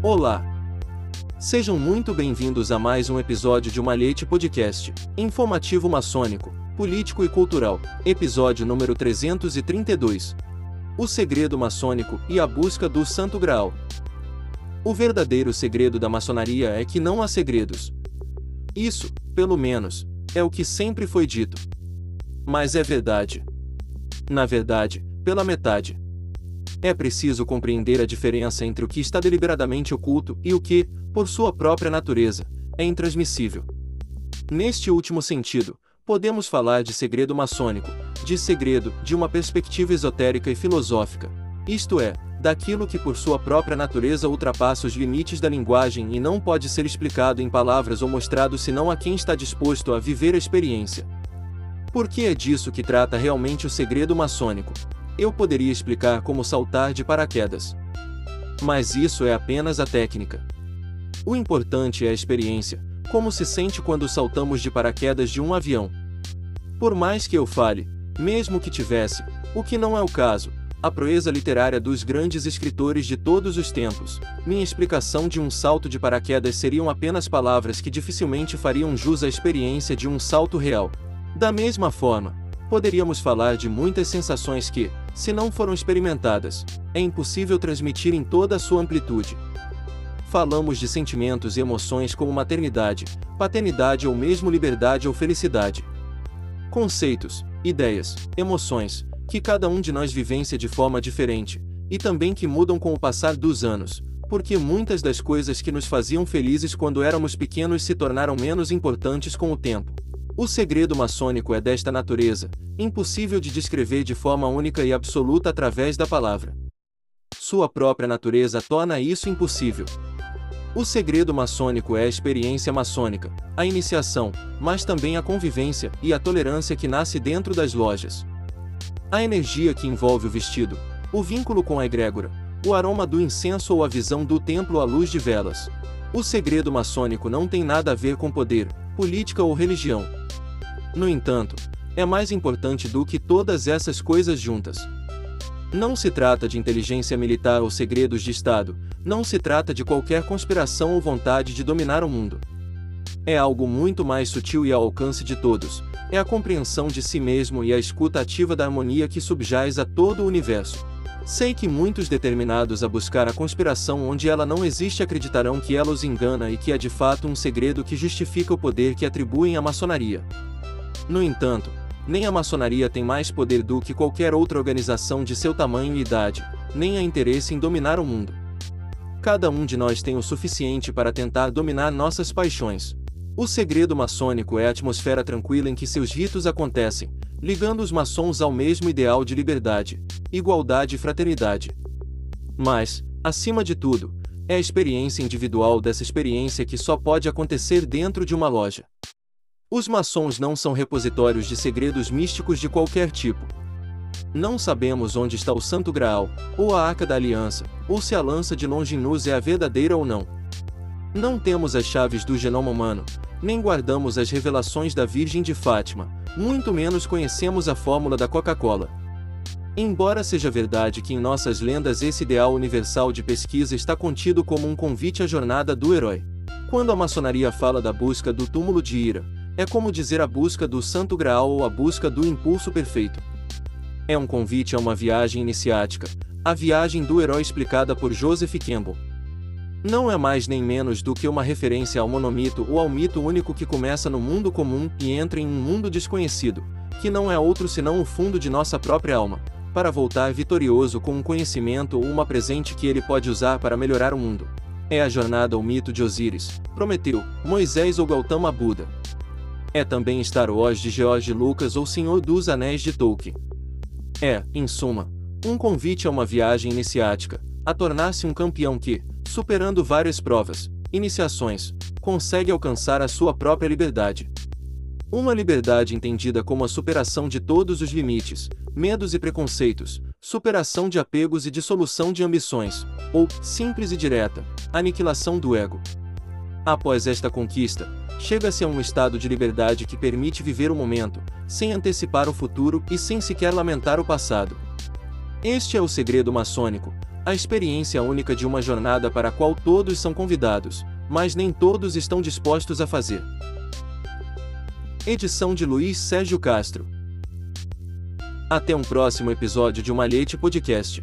Olá! Sejam muito bem-vindos a mais um episódio de Malhete Podcast, informativo maçônico, político e cultural, episódio número 332. O segredo maçônico e a busca do Santo Graal. O verdadeiro segredo da maçonaria é que não há segredos. Isso, pelo menos, é o que sempre foi dito. Mas é verdade. Na verdade, pela metade. É preciso compreender a diferença entre o que está deliberadamente oculto e o que, por sua própria natureza, é intransmissível. Neste último sentido, podemos falar de segredo maçônico, de segredo de uma perspectiva esotérica e filosófica, isto é, daquilo que por sua própria natureza ultrapassa os limites da linguagem e não pode ser explicado em palavras ou mostrado senão a quem está disposto a viver a experiência. Porque é disso que trata realmente o segredo maçônico, eu poderia explicar como saltar de paraquedas. Mas isso é apenas a técnica. O importante é a experiência, como se sente quando saltamos de paraquedas de um avião. Por mais que eu fale, mesmo que tivesse, o que não é o caso, a proeza literária dos grandes escritores de todos os tempos, minha explicação de um salto de paraquedas seriam apenas palavras que dificilmente fariam jus à experiência de um salto real. Da mesma forma, poderíamos falar de muitas sensações que, se não foram experimentadas, é impossível transmitir em toda a sua amplitude. Falamos de sentimentos e emoções como maternidade, paternidade ou mesmo liberdade ou felicidade. Conceitos, ideias, emoções, que cada um de nós vivencia de forma diferente, e também que mudam com o passar dos anos, porque muitas das coisas que nos faziam felizes quando éramos pequenos se tornaram menos importantes com o tempo. O segredo maçônico é desta natureza, impossível de descrever de forma única e absoluta através da palavra. Sua própria natureza torna isso impossível. O segredo maçônico é a experiência maçônica, a iniciação, mas também a convivência e a tolerância que nasce dentro das lojas. A energia que envolve o vestido, o vínculo com a egrégora, o aroma do incenso ou a visão do templo à luz de velas. O segredo maçônico não tem nada a ver com poder, política ou religião. No entanto, é mais importante do que todas essas coisas juntas. Não se trata de inteligência militar ou segredos de Estado, não se trata de qualquer conspiração ou vontade de dominar o mundo. É algo muito mais sutil e ao alcance de todos, é a compreensão de si mesmo e a escuta ativa da harmonia que subjaz a todo o universo. Sei que muitos determinados a buscar a conspiração onde ela não existe acreditarão que ela os engana e que é de fato um segredo que justifica o poder que atribuem à maçonaria. No entanto, nem a maçonaria tem mais poder do que qualquer outra organização de seu tamanho e idade, nem há interesse em dominar o mundo. Cada um de nós tem o suficiente para tentar dominar nossas paixões. O segredo maçônico é a atmosfera tranquila em que seus ritos acontecem, ligando os maçons ao mesmo ideal de liberdade, igualdade e fraternidade. Mas, acima de tudo, é a experiência individual dessa experiência que só pode acontecer dentro de uma loja. Os maçons não são repositórios de segredos místicos de qualquer tipo. Não sabemos onde está o Santo Graal, ou a Arca da Aliança, ou se a lança de Longinus é a verdadeira ou não. Não temos as chaves do genoma humano, nem guardamos as revelações da Virgem de Fátima, muito menos conhecemos a fórmula da Coca-Cola. Embora seja verdade que em nossas lendas esse ideal universal de pesquisa está contido como um convite à jornada do herói. Quando a maçonaria fala da busca do túmulo de Ira, é como dizer a busca do Santo Graal ou a busca do impulso perfeito. É um convite a uma viagem iniciática, a viagem do herói explicada por Joseph Campbell. Não é mais nem menos do que uma referência ao monomito ou ao mito único que começa no mundo comum e entra em um mundo desconhecido, que não é outro senão o fundo de nossa própria alma, para voltar vitorioso com um conhecimento ou uma presente que ele pode usar para melhorar o mundo. É a jornada ao mito de Osíris, Prometeu, Moisés ou Gautama Buda. É também Star Wars de George Lucas ou Senhor dos Anéis de Tolkien. É, em suma, um convite a uma viagem iniciática, a tornar-se um campeão que, superando várias provas, iniciações, consegue alcançar a sua própria liberdade. Uma liberdade entendida como a superação de todos os limites, medos e preconceitos, superação de apegos e dissolução de ambições, ou, simples e direta, aniquilação do ego. Após esta conquista, chega-se a um estado de liberdade que permite viver o momento, sem antecipar o futuro e sem sequer lamentar o passado. Este é o segredo maçônico, A experiência única de uma jornada para a qual todos são convidados, mas nem todos estão dispostos a fazer. Edição de Luiz Sérgio Castro. Até um próximo episódio de Uma Podcast.